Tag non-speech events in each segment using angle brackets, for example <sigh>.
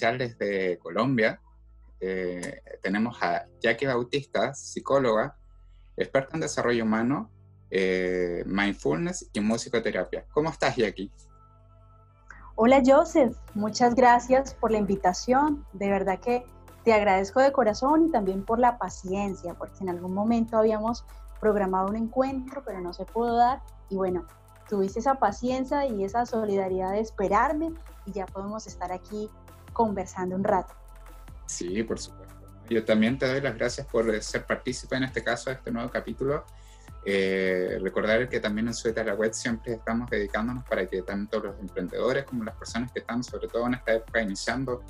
especial desde Colombia. Eh, tenemos a Jackie Bautista, psicóloga, experta en desarrollo humano, eh, mindfulness y musicoterapia. ¿Cómo estás, Jackie? Hola, Joseph. Muchas gracias por la invitación. De verdad que te agradezco de corazón y también por la paciencia, porque en algún momento habíamos programado un encuentro, pero no se pudo dar. Y bueno, tuviste esa paciencia y esa solidaridad de esperarme y ya podemos estar aquí conversando un rato. Sí, por supuesto. Yo también te doy las gracias por ser partícipe en este caso de este nuevo capítulo. Eh, recordar que también en Sueta la Web siempre estamos dedicándonos para que tanto los emprendedores como las personas que están, sobre todo en esta época, iniciando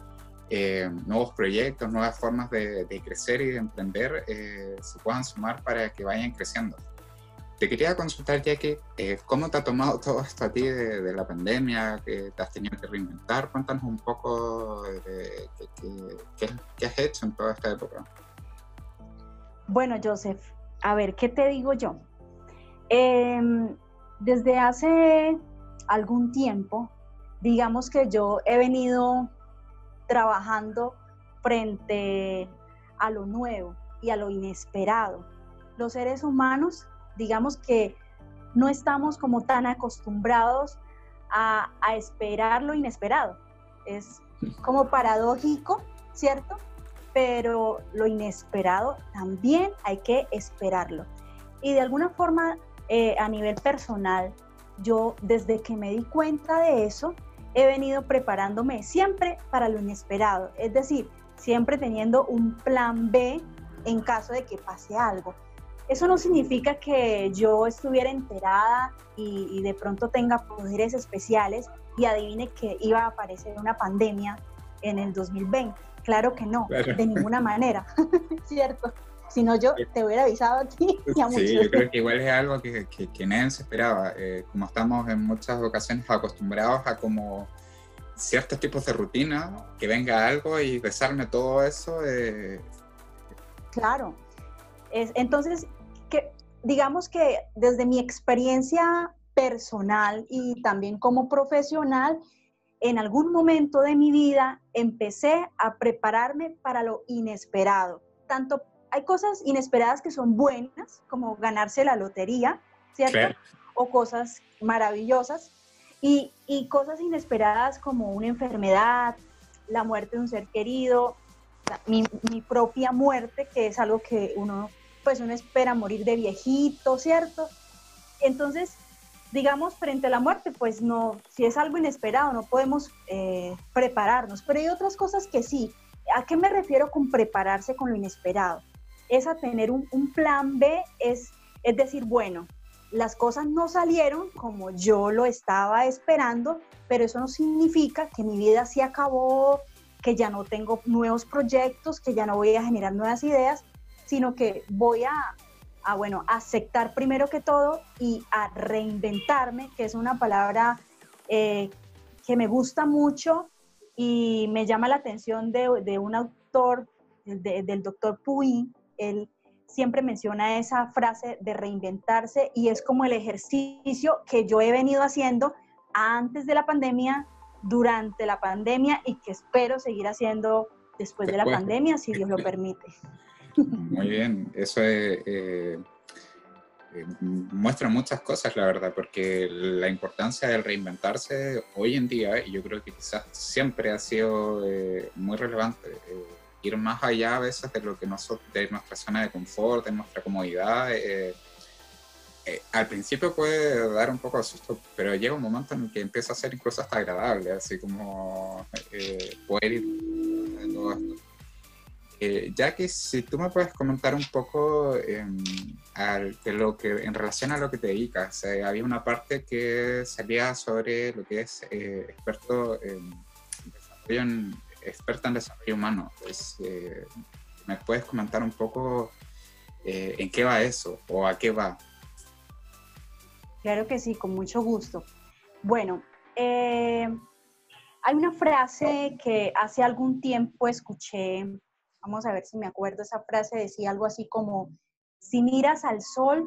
eh, nuevos proyectos, nuevas formas de, crecer y de emprender, eh, se puedan sumar para que vayan creciendo. Te quería consultar, que eh, ¿cómo te ha tomado todo esto a ti de, la pandemia? que te has tenido que reinventar? Cuéntanos un poco de, qué has hecho en toda esta época. Bueno, Joseph, a ver, ¿qué te digo yo? Em, desde hace algún tiempo, digamos que yo he venido trabajando frente a lo nuevo y a lo inesperado. Los seres humanos digamos que no estamos como tan acostumbrados a, esperar lo inesperado. Es <laughs> como paradójico, ¿cierto? Pero lo inesperado también hay que esperarlo. Y de alguna forma, eh, a nivel personal, yo desde que me di cuenta de eso, he venido preparándome siempre para lo inesperado. Es decir, siempre teniendo un plan B en caso de que pase algo. Eso no significa que yo estuviera enterada y, de pronto tenga poderes especiales y adivine que iba a aparecer una pandemia en el 2020. Claro que no, de ninguna <laughs> manera, <laughs> ¿cierto? Si no, yo te hubiera avisado a ti. sí, yo creo que igual es algo que, que, nadie se esperaba. Eh, como estamos en muchas ocasiones acostumbrados a como ciertos tipos de rutina, que venga algo y besarme todo eso. Eh, claro. Es, entonces, que digamos que desde mi experiencia personal y también como profesional, en algún momento de mi vida empecé a prepararme para lo inesperado. Tanto hay cosas inesperadas que son buenas, como ganarse la lotería, ¿cierto? O cosas maravillosas. Y, y, cosas inesperadas como una enfermedad, la muerte de un ser querido, mi, mi propia muerte, que es algo que uno pues uno espera morir de viejito, ¿cierto? Entonces, digamos, frente a la muerte, pues no, si es algo inesperado, no podemos eh, prepararnos, pero hay otras cosas que sí. ¿A qué me refiero con prepararse con lo inesperado? Es a tener un, plan B, es, es decir, bueno, las cosas no salieron como yo lo estaba esperando, pero eso no significa que mi vida se acabó, que ya no tengo nuevos proyectos, que ya no voy a generar nuevas ideas, sino que voy a, bueno, aceptar primero que todo y a reinventarme, que es una palabra eh, que me gusta mucho y me llama la atención de, un autor, del doctor Puy, él siempre menciona esa frase de reinventarse y es como el ejercicio que yo he venido haciendo antes de la pandemia, durante la pandemia y que espero seguir haciendo después de la pandemia, si Dios lo permite. <laughs> Muy bien, eso eh, eh, muestra muchas cosas, la verdad, porque la importancia del reinventarse hoy en día, y yo creo que quizás siempre ha sido eh, muy relevante, ir más allá a veces de lo que nosotros, de nuestra zona de confort, de nuestra comodidad. al principio puede dar un poco de susto, pero llega un momento en el que empieza a ser incluso hasta agradable, así como poder ir todo esto. Eh, ya que si tú me puedes comentar un poco em, de lo que, en relación a lo que te dedicas, eh, había una parte que salía sobre lo que es eh, experto en desarrollo en, experta en desarrollo humano. Pues, ¿Me puedes comentar un poco en qué va eso o a qué va? Claro que sí, con mucho gusto. Bueno, hay una frase que hace algún tiempo escuché Vamos a ver si me acuerdo, esa frase decía algo así como, si miras al sol,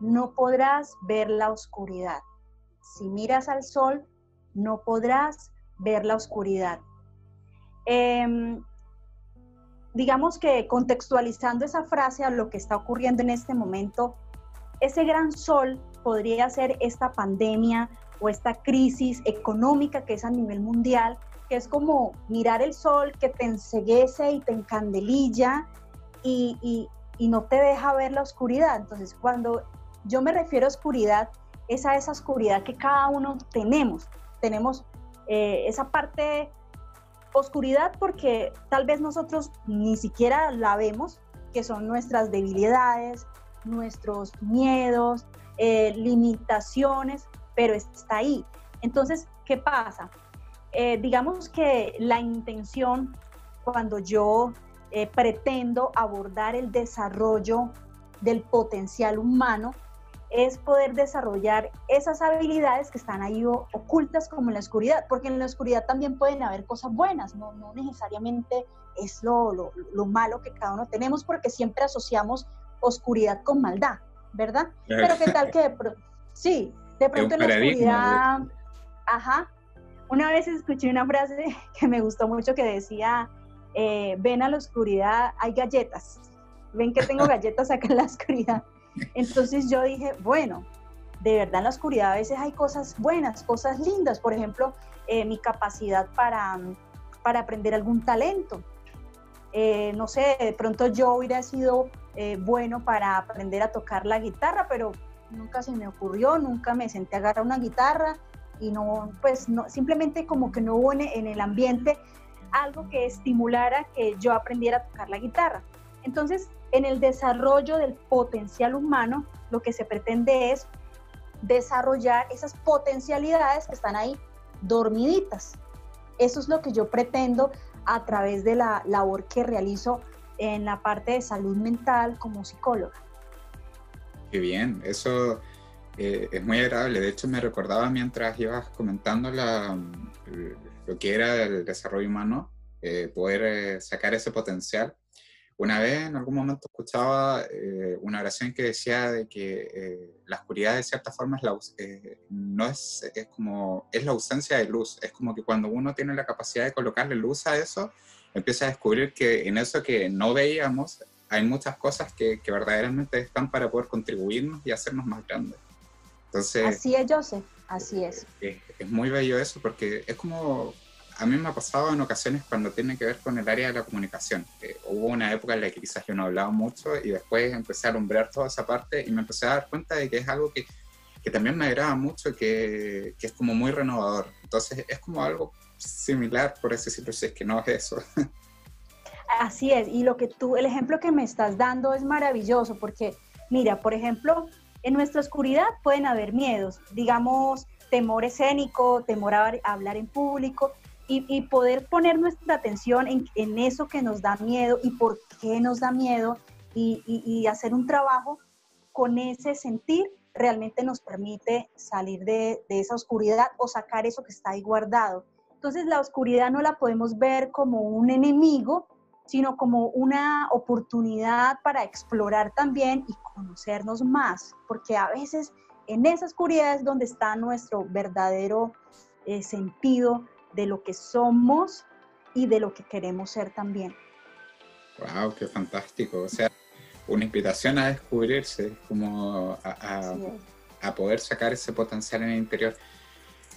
no podrás ver la oscuridad. Si miras al sol, no podrás ver la oscuridad. Em, digamos que contextualizando esa frase a lo que está ocurriendo en este momento, ese gran sol podría ser esta pandemia o esta crisis económica que es a nivel mundial, que es como mirar el sol que te enseguece y te encandelilla y, no te deja ver la oscuridad. Entonces, cuando yo me refiero a oscuridad, es a esa oscuridad que cada uno tenemos. Tenemos eh, esa parte oscuridad porque tal vez nosotros ni siquiera la vemos, que son nuestras debilidades, nuestros miedos, eh, limitaciones, pero está ahí. Entonces, ¿qué pasa? Eh, digamos que la intención cuando yo eh, pretendo abordar el desarrollo del potencial humano es poder desarrollar esas habilidades que están ahí ocultas como en la oscuridad, porque en la oscuridad también pueden haber cosas buenas, no, no necesariamente es lo, lo, lo, malo que cada uno tenemos, porque siempre asociamos oscuridad con maldad, ¿verdad? Pero qué tal que, sí, de pronto en la oscuridad, ajá, una vez escuché una frase <laughs> que me gustó mucho que decía, eh, ven a la oscuridad, hay galletas, ven que tengo <laughs> galletas acá en la oscuridad. Entonces yo dije, bueno, de verdad en la oscuridad a veces hay cosas buenas, cosas lindas, por ejemplo, eh, mi capacidad para, para aprender algún talento. Eh, no sé, de pronto yo hubiera sido eh, bueno para aprender a tocar la guitarra, pero nunca se me ocurrió, nunca me senté a agarrar una guitarra y no, pues no, simplemente como que no hubo en el ambiente algo que estimulara que yo aprendiera a tocar la guitarra. Entonces, en el desarrollo del potencial humano, lo que se pretende es desarrollar esas potencialidades que están ahí dormiditas. Eso es lo que yo pretendo a través de la labor que realizo en la parte de salud mental como psicóloga. Qué bien, eso eh, es muy agradable. De hecho, me recordaba mientras ibas comentando la, lo que era el desarrollo humano, eh, poder eh, sacar ese potencial. Una vez en algún momento escuchaba eh, una oración que decía de que eh, la oscuridad de cierta forma es la, eh, no es, es como, es la ausencia de luz. Es como que cuando uno tiene la capacidad de colocarle luz a eso, empieza a descubrir que en eso que no veíamos hay muchas cosas que, que verdaderamente están para poder contribuirnos y hacernos más grandes. Entonces, así es, Joseph, así es. es muy bello eso porque es como a mí me ha pasado en ocasiones cuando tiene que ver con el área de la comunicación. hubo una época en la que quizás yo no hablaba mucho y después empecé a alumbrar toda esa parte y me empecé a dar cuenta de que es algo que, que también me agrada mucho y que, que, es como muy renovador. Entonces es como algo similar, por ese decirlo, si es que no es eso. <laughs> Así es, y lo que tú, el ejemplo que me estás dando es maravilloso porque, mira, por ejemplo, en nuestra oscuridad pueden haber miedos, digamos, temor escénico, temor a hablar en público, y, poder poner nuestra atención en, eso que nos da miedo y por qué nos da miedo y, hacer un trabajo con ese sentir realmente nos permite salir de, esa oscuridad o sacar eso que está ahí guardado. Entonces la oscuridad no la podemos ver como un enemigo, sino como una oportunidad para explorar también y conocernos más, porque a veces en esa oscuridad es donde está nuestro verdadero eh, sentido de lo que somos y de lo que queremos ser también. ¡Wow! ¡Qué fantástico! O sea, una invitación a descubrirse, como a, poder sacar ese potencial en el interior.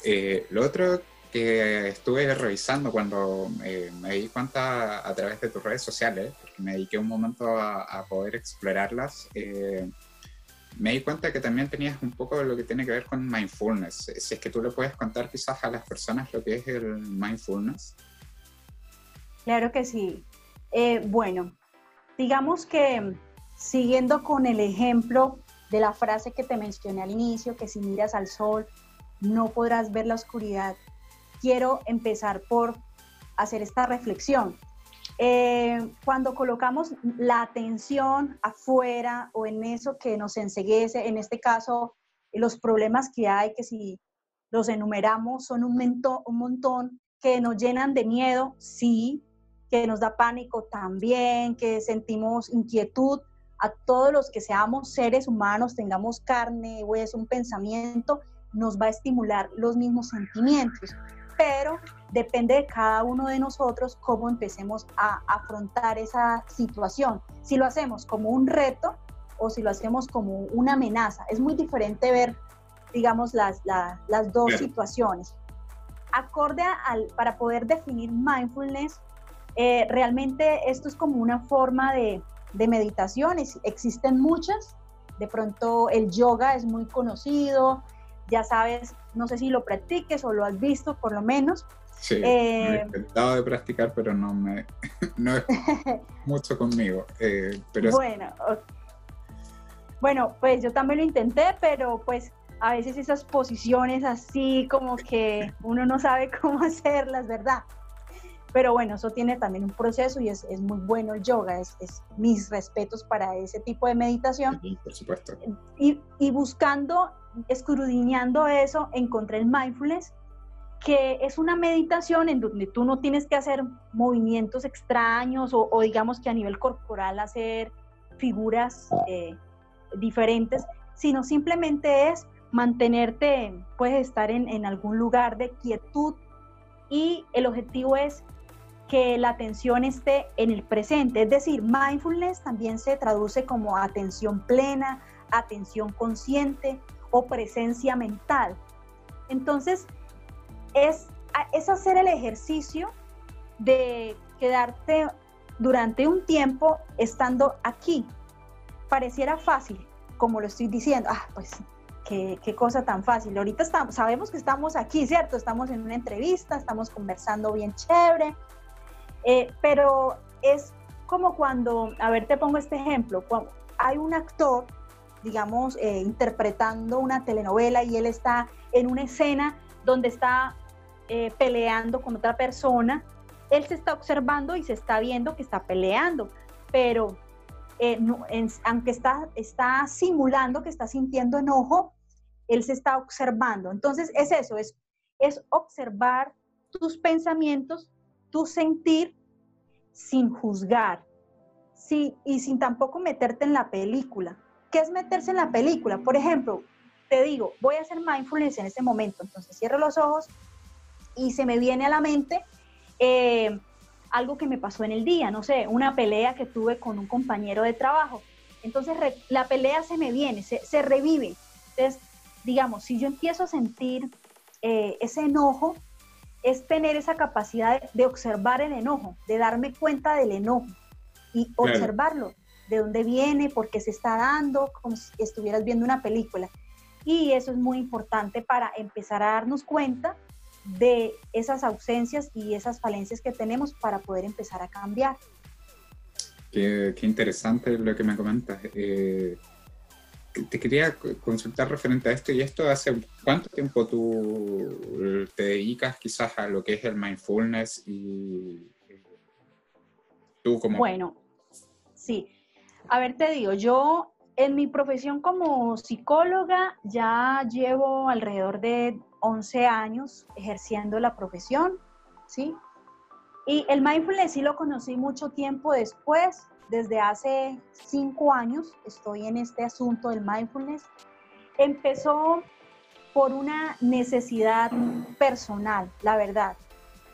Eh, lo otro que estuve revisando cuando eh, me di cuenta a través de tus redes sociales, porque me dediqué un momento a, poder explorarlas, eh, me di cuenta que también tenías un poco de lo que tiene que ver con mindfulness. Si es que tú le puedes contar quizás a las personas lo que es el mindfulness. Claro que sí. Eh, bueno, digamos que siguiendo con el ejemplo de la frase que te mencioné al inicio, que si miras al sol no podrás ver la oscuridad, quiero empezar por hacer esta reflexión. Eh, cuando colocamos la atención afuera o en eso que nos enseguece, en este caso, los problemas que hay, que si los enumeramos son un, un montón, que nos llenan de miedo, sí, que nos da pánico también, que sentimos inquietud, a todos los que seamos seres humanos, tengamos carne, hueso, un pensamiento, nos va a estimular los mismos sentimientos. Pero depende de cada uno de nosotros cómo empecemos a afrontar esa situación. Si lo hacemos como un reto o si lo hacemos como una amenaza. Es muy diferente ver, digamos, las, las dos situaciones. Acorde al, para poder definir mindfulness, eh, realmente esto es como una forma de, de meditación, existen muchas, de pronto el yoga es muy conocido, ya sabes, no sé si lo practiques o lo has visto por lo menos. Sí, he eh, intentado de practicar, pero no me <laughs> no es <laughs> mucho conmigo. Eh, pero bueno, bueno, pues yo también lo intenté, pero pues a veces esas posiciones así como que uno no sabe <laughs> cómo hacerlas, ¿verdad? Pero bueno, eso tiene también un proceso y es, es muy bueno el yoga, es, es, mis respetos para ese tipo de meditación. Sí, por supuesto. Y, y buscando, escudriñando eso, encontré el mindfulness, que es una meditación en donde tú no tienes que hacer movimientos extraños o, o digamos que a nivel corporal hacer figuras eh, diferentes, sino simplemente es mantenerte, puedes estar en, en algún lugar de quietud y el objetivo es que la atención esté en el presente. Es decir, mindfulness también se traduce como atención plena, atención consciente o presencia mental. Entonces, es, es hacer el ejercicio de quedarte durante un tiempo estando aquí. Pareciera fácil, como lo estoy diciendo. Ah, pues Qué, cosa tan fácil. Ahorita sabemos que estamos aquí, ¿cierto? Estamos en una entrevista, estamos conversando bien chévere, eh, pero es como cuando, a ver, te pongo este ejemplo, cuando hay un actor, digamos, eh, interpretando una telenovela y él está en una escena donde está eh, peleando con otra persona, él se está observando y se está viendo que está peleando, pero aunque está, está simulando que está sintiendo enojo, él se está observando. Entonces es eso, es, es observar tus pensamientos, tu sentir sin juzgar sí, y sin tampoco meterte en la película. ¿Qué es meterse en la película? Por ejemplo, te digo, voy a hacer mindfulness en este momento, entonces cierro los ojos y se me viene a la mente eh, algo que me pasó en el día, no sé, una pelea que tuve con un compañero de trabajo. Entonces la pelea se me viene, se, revive. Entonces, digamos, si yo empiezo a sentir eh, ese enojo, es tener esa capacidad de, observar el enojo, de darme cuenta del enojo y observarlo, de dónde viene, por qué se está dando, como si estuvieras viendo una película. Y eso es muy importante para empezar a darnos cuenta de esas ausencias y esas falencias que tenemos para poder empezar a cambiar. Qué, qué interesante lo que me comentas. Eh, te quería consultar referente a esto, y esto hace cuánto tiempo tú te dedicas quizás a lo que es el mindfulness y tú como... Bueno, sí. A ver, te digo, yo en mi profesión como psicóloga ya llevo alrededor de 11 años ejerciendo la profesión, ¿sí? Y el mindfulness sí lo conocí mucho tiempo después, desde hace cinco años estoy en este asunto del mindfulness. Empezó por una necesidad personal, la verdad,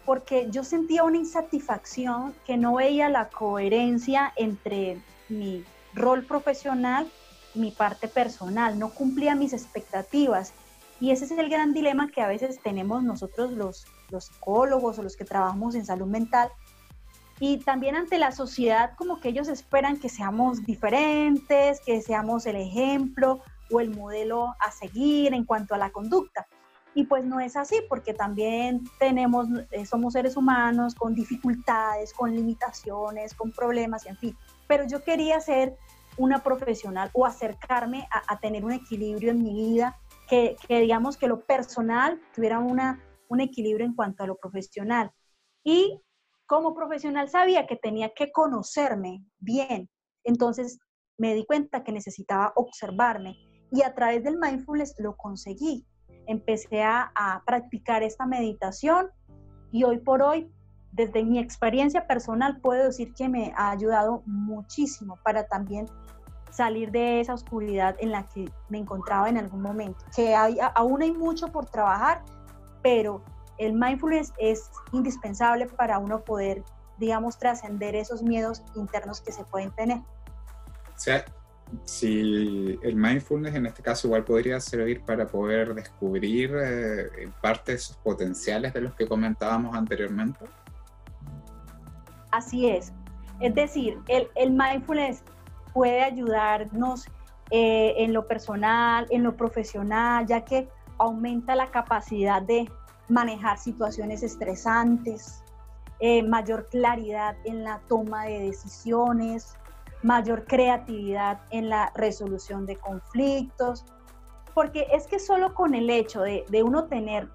porque yo sentía una insatisfacción que no veía la coherencia entre mi rol profesional y mi parte personal, no cumplía mis expectativas. Y ese es el gran dilema que a veces tenemos nosotros los, los psicólogos o los que trabajamos en salud mental, y también ante la sociedad como que ellos esperan que seamos diferentes, que seamos el ejemplo o el modelo a seguir en cuanto a la conducta. Y pues no es así, porque también tenemos, eh, somos seres humanos con dificultades, con limitaciones, con problemas, en fin. Pero yo quería ser una profesional o acercarme a, tener un equilibrio en mi vida, que, que, digamos que lo personal tuviera una, un equilibrio en cuanto a lo profesional. Y como profesional sabía que tenía que conocerme bien. Entonces me di cuenta que necesitaba observarme y a través del mindfulness lo conseguí. Empecé a, practicar esta meditación y hoy por hoy, desde mi experiencia personal, puedo decir que me ha ayudado muchísimo para también salir de esa oscuridad en la que me encontraba en algún momento. Que hay, aún hay mucho por trabajar, pero el mindfulness es indispensable para uno poder, digamos, trascender esos miedos internos que se pueden tener. O sea, si el mindfulness en este caso igual podría servir para poder descubrir eh, parte de esos potenciales de los que comentábamos anteriormente. Así es. Es decir, el, el mindfulness puede ayudarnos eh, en lo personal, en lo profesional, ya que aumenta la capacidad de manejar situaciones estresantes, eh, mayor claridad en la toma de decisiones, mayor creatividad en la resolución de conflictos, porque es que solo con el hecho de, de uno tener,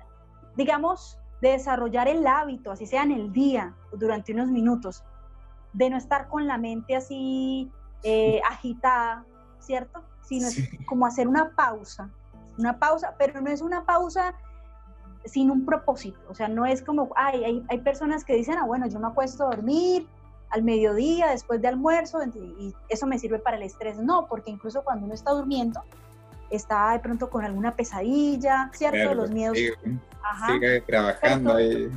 digamos, de desarrollar el hábito, así sea en el día, durante unos minutos, de no estar con la mente así eh, agitada, ¿cierto? Sino es como hacer una pausa, una pausa, pero no es una pausa sin un propósito, o sea, no es como, ay, hay, hay personas que dicen, ah, bueno, yo me acuesto a dormir al mediodía, después de almuerzo, y eso me sirve para el estrés, no, porque incluso cuando uno está durmiendo, está de pronto con alguna pesadilla, ¿cierto? Los miedos. Sigue, trabajando ahí.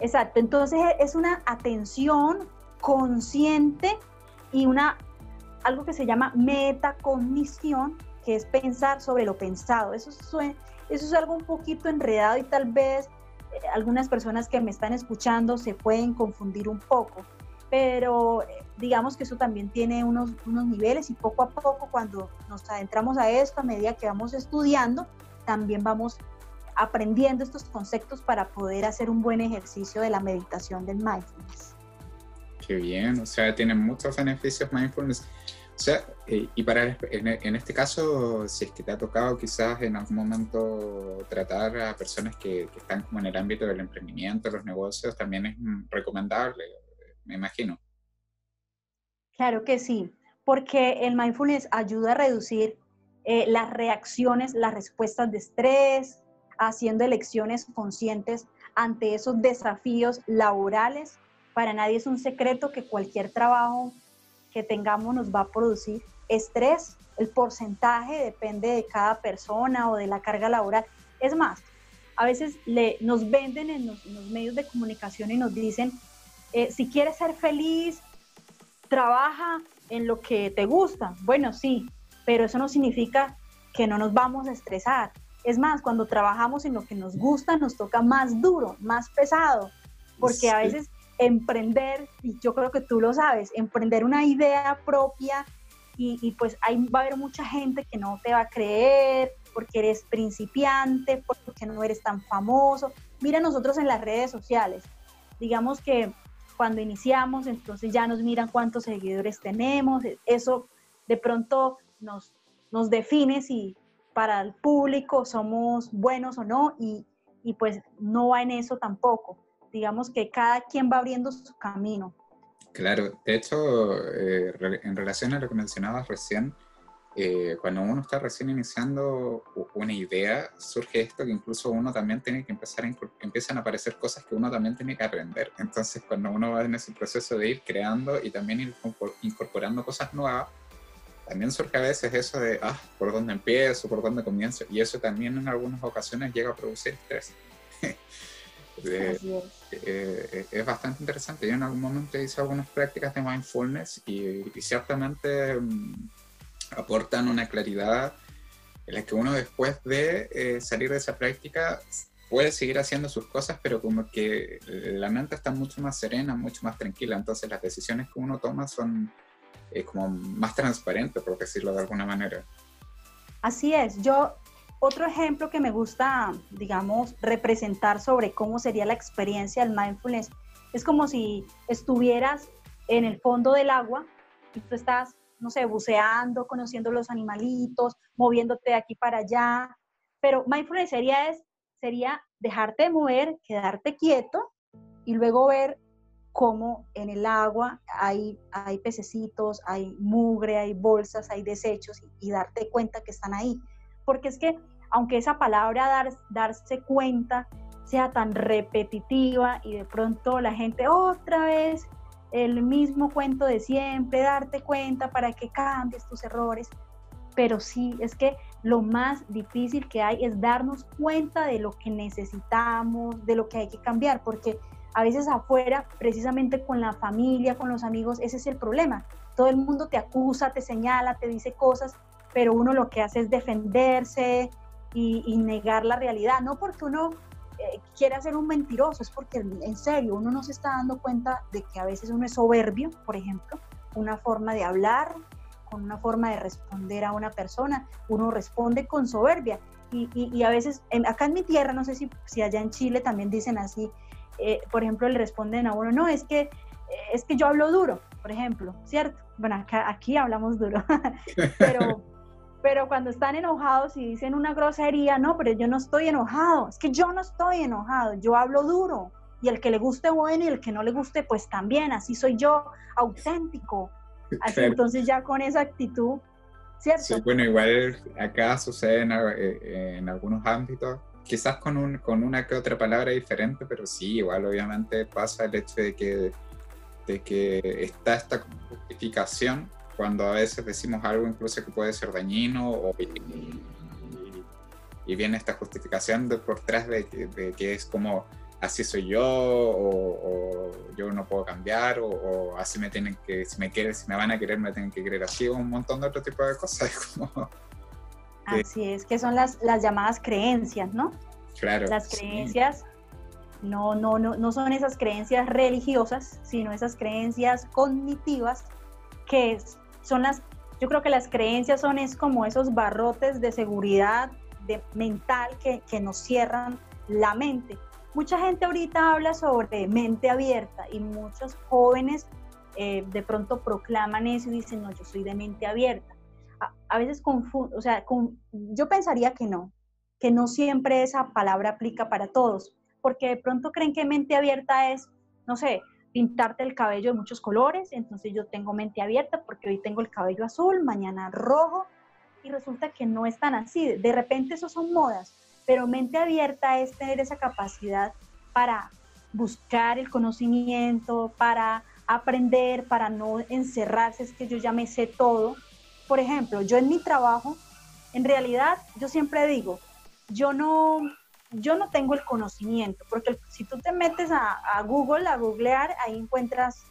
Exacto, entonces es una atención consciente y una algo que se llama metacognición, que es pensar sobre lo pensado. Eso, eso es algo un poquito enredado y tal vez eh, algunas personas que me están escuchando se pueden confundir un poco, pero eh, digamos que eso también tiene unos, unos niveles y poco a poco cuando nos adentramos a esto, a medida que vamos estudiando, también vamos aprendiendo estos conceptos para poder hacer un buen ejercicio de la meditación del mindfulness. Qué bien, o sea, tiene muchos beneficios mindfulness. O sea, eh, y para en, este caso, si es que te ha tocado quizás en algún momento tratar a personas que, están como en el ámbito del emprendimiento, los negocios, también es recomendable, me imagino. Claro que sí, porque el mindfulness ayuda a reducir eh, las reacciones, las respuestas de estrés, haciendo elecciones conscientes ante esos desafíos laborales para nadie es un secreto que cualquier trabajo que tengamos nos va a producir estrés. El porcentaje depende de cada persona o de la carga laboral. Es más, a veces le, nos venden en los, medios de comunicación y nos dicen, eh, si quieres ser feliz, trabaja en lo que te gusta. Bueno, sí, pero eso no significa que no nos vamos a estresar. Es más, cuando trabajamos en lo que nos gusta, nos toca más duro, más pesado, porque a veces emprender, y yo creo que tú lo sabes, emprender una idea propia y, pues ahí va a haber mucha gente que no te va a creer porque eres principiante, porque no eres tan famoso. Mira nosotros en las redes sociales, digamos que cuando iniciamos, entonces ya nos miran cuántos seguidores tenemos, eso de pronto nos, nos define si para el público somos buenos o no y, y pues no va en eso tampoco digamos que cada quien va abriendo su camino. Claro, de hecho, eh, en relación a lo que mencionabas recién, eh, cuando uno está recién iniciando una idea, surge esto que incluso uno también tiene que empezar a, empiezan a aparecer cosas que uno también tiene que aprender. Entonces, cuando uno va en ese proceso de ir creando y también ir incorporando cosas nuevas, también surge a veces eso de, ah, ¿por dónde empiezo? ¿Por dónde comienzo? Y eso también en algunas ocasiones llega a producir estrés. <laughs> Eh, eh, es bastante interesante. Yo en algún momento hice algunas prácticas de mindfulness y, ciertamente mm, aportan una claridad en la que uno después de eh, salir de esa práctica puede seguir haciendo sus cosas, pero como que la mente está mucho más serena, mucho más tranquila, entonces las decisiones que uno toma son como más transparentes, por decirlo de alguna manera. Así es, yo otro ejemplo que me gusta, digamos, representar sobre cómo sería la experiencia del mindfulness es como si estuvieras en el fondo del agua y tú estás, no sé, buceando, conociendo los animalitos, moviéndote de aquí para allá. Pero mindfulness sería, es, sería dejarte mover, quedarte quieto y luego ver cómo en el agua hay, hay pececitos, hay mugre, hay bolsas, hay desechos y darte cuenta que están ahí porque es que aunque esa palabra dar, darse cuenta sea tan repetitiva y de pronto la gente otra vez el mismo cuento de siempre, darte cuenta para que cambies tus errores, pero sí, es que lo más difícil que hay es darnos cuenta de lo que necesitamos, de lo que hay que cambiar, porque a veces afuera, precisamente con la familia, con los amigos, ese es el problema. Todo el mundo te acusa, te señala, te dice cosas, pero uno lo que hace es defenderse y, negar la realidad, no porque uno eh, quiera ser un mentiroso, es porque en serio uno no se está dando cuenta de que a veces uno es soberbio, por ejemplo, una forma de hablar, con una forma de responder a una persona, uno responde con soberbia. Y, a veces, acá en mi tierra, no sé si, si allá en Chile también dicen así, eh, por ejemplo, le responden a uno, no, es que, es que yo hablo duro, por ejemplo, ¿cierto? Bueno, acá, aquí hablamos duro, <laughs> pero, pero cuando están enojados y dicen una grosería, no, pero yo no estoy enojado, es que yo no estoy enojado, yo hablo duro, y el que le guste bueno y el que no le guste, pues también, así soy yo, auténtico. Así entonces ya con esa actitud, ¿cierto? Sí, bueno, igual acá sucede en, eh, en algunos ámbitos quizás con, un, con una que otra palabra diferente, pero sí, igual obviamente pasa el hecho de que, de que está esta justificación cuando a veces decimos algo incluso que puede ser dañino o, y, viene esta justificación de, por detrás de, de, que es como así soy yo o, yo no puedo cambiar o, así me tienen que, si me quieren, si me van a querer me tienen que querer así o un montón de otro tipo de cosas. <laughs> Como, Así es, que son las, las llamadas creencias, ¿no? Claro. Las creencias no, no, no, no son esas creencias religiosas, sino esas creencias cognitivas que son las, yo creo que las creencias son es como esos barrotes de seguridad de, mental que, que nos cierran la mente. Mucha gente ahorita habla sobre mente abierta y muchos jóvenes eh, de pronto proclaman eso y dicen, no, yo soy de mente abierta a, veces confundo, o sea, yo pensaría que no, que no siempre esa palabra aplica para todos, porque de pronto creen que mente abierta es, no sé, pintarte el cabello de muchos colores, entonces yo tengo mente abierta porque hoy tengo el cabello azul, mañana rojo, y resulta que no es tan así. De repente eso son modas, pero mente abierta es tener esa capacidad para buscar el conocimiento, para aprender, para no encerrarse, es que yo ya me sé todo, por ejemplo, yo en mi trabajo, en realidad, yo siempre digo, yo no, yo no tengo el conocimiento, porque si tú te metes a, Google, a googlear, ahí encuentras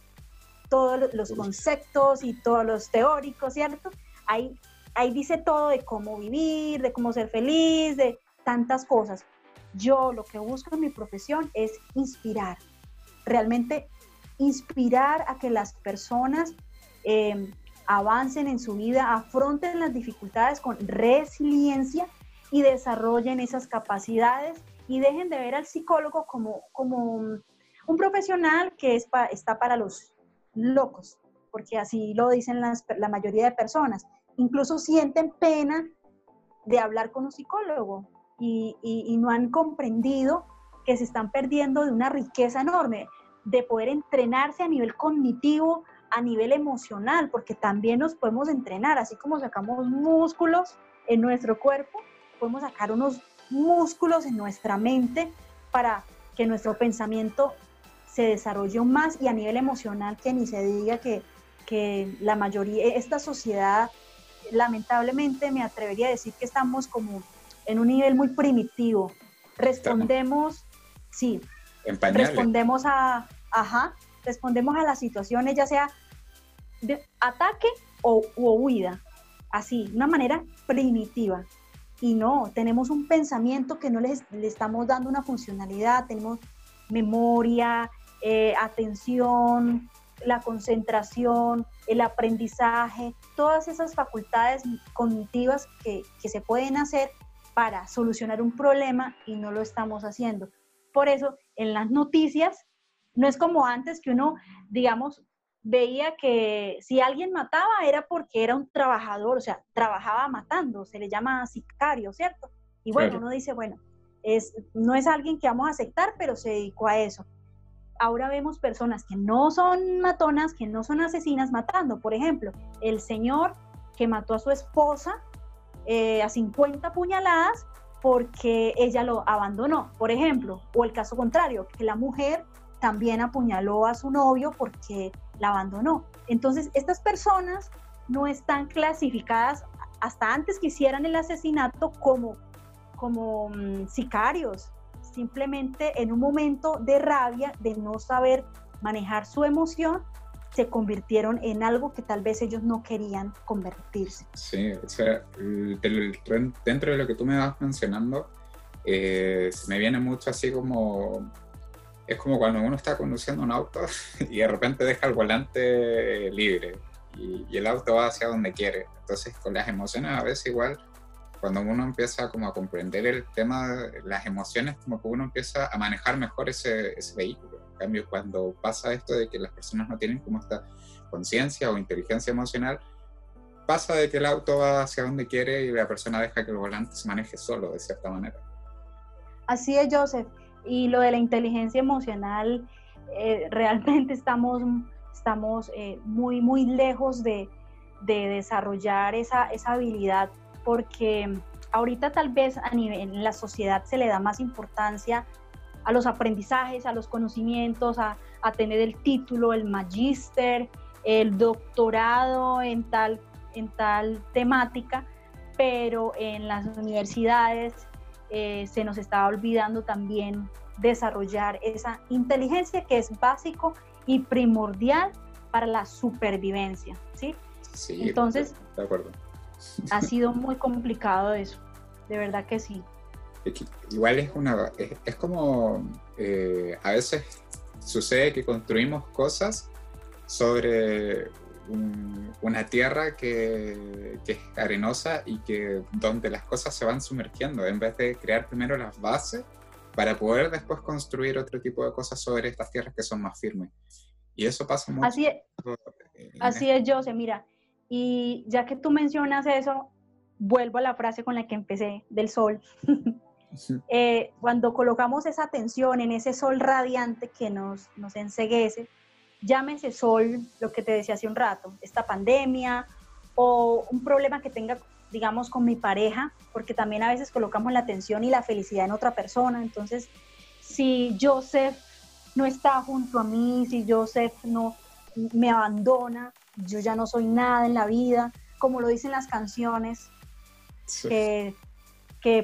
todos los conceptos y todos los teóricos, ¿cierto? Ahí, ahí dice todo de cómo vivir, de cómo ser feliz, de tantas cosas. Yo lo que busco en mi profesión es inspirar, realmente inspirar a que las personas eh, avancen en su vida, afronten las dificultades con resiliencia y desarrollen esas capacidades y dejen de ver al psicólogo como, como un profesional que es está para los locos, porque así lo dicen la mayoría de personas. Incluso sienten pena de hablar con un psicólogo y, y no han comprendido que se están perdiendo de una riqueza enorme, de poder entrenarse a nivel cognitivo, a nivel emocional, porque también nos podemos entrenar, así como sacamos músculos en nuestro cuerpo, podemos sacar unos músculos en nuestra mente para que nuestro pensamiento se desarrolle más y a nivel emocional que ni se diga que, que la mayoría, esta sociedad, lamentablemente me atrevería a decir que estamos como en un nivel muy primitivo. Respondemos, sí, respondemos a, ajá, respondemos a las situaciones, ya sea de ataque o, huida, así, de una manera primitiva. Y no, tenemos un pensamiento que no le estamos dando una funcionalidad, tenemos memoria, eh, atención, la concentración, el aprendizaje, todas esas facultades cognitivas que, que, se pueden hacer para solucionar un problema y no lo estamos haciendo. Por eso, en las noticias no es como antes que uno, digamos, veía que si alguien mataba era porque era un trabajador, o sea, trabajaba matando, se le llama sicario, ¿cierto? Y bueno, uno dice, bueno, es, no es alguien que vamos a aceptar, pero se dedicó a eso. Ahora vemos personas que no son matonas, que no son asesinas matando. Por ejemplo, el señor que mató a su esposa eh, a 50 puñaladas porque ella lo abandonó, por ejemplo. O el caso contrario, que la mujer también apuñaló a su novio porque la abandonó. Entonces, estas personas no están clasificadas hasta antes que hicieran el asesinato como, como mm, sicarios, simplemente en un momento de rabia, de no saber manejar su emoción, se convirtieron en algo que tal vez ellos no querían convertirse. Sí, o sea, dentro de lo que tú me vas mencionando, eh, me viene mucho así como, es como cuando uno está conduciendo un auto <laughs> y de repente deja el volante libre y, y el auto va hacia donde quiere. Entonces con las emociones a veces igual cuando uno empieza como a comprender el tema, las emociones, como que uno empieza a manejar mejor ese, ese vehículo. En cambio, cuando pasa esto de que las personas no tienen como esta conciencia o inteligencia emocional, pasa de que el auto va hacia donde quiere y la persona deja que el volante se maneje solo, de cierta manera. Así es, Joseph. Y lo de la inteligencia emocional, eh, realmente <laughs> estamos, estamos eh, muy, muy lejos de, de desarrollar esa, esa habilidad porque ahorita tal vez a nivel en la sociedad se le da más importancia a los aprendizajes, a los conocimientos, a, tener el título, el magíster, el doctorado en tal, en tal temática, pero en las universidades eh, se nos está olvidando también desarrollar esa inteligencia que es básico y primordial para la supervivencia, ¿sí? Sí, Entonces, de acuerdo ha sido muy complicado eso, de verdad que sí. Igual es una, es, como, eh, a veces sucede que construimos cosas sobre una tierra que, que, es arenosa y que donde las cosas se van sumergiendo, en vez de crear primero las bases para poder después construir otro tipo de cosas sobre estas tierras que son más firmes. Y eso pasa mucho. Así es, así es José, mira, y ya que tú mencionas eso, vuelvo a la frase con la que empecé, del sol. <laughs> Eh, cuando colocamos esa atención en ese sol radiante que nos, nos enseguece, llámese sol, lo que te decía hace un rato, esta pandemia o un problema que tenga, digamos, con mi pareja, porque también a veces colocamos la atención y la felicidad en otra persona. Entonces, si Joseph no está junto a mí, si Joseph no me abandona, yo ya no soy nada en la vida, como lo dicen las canciones, que,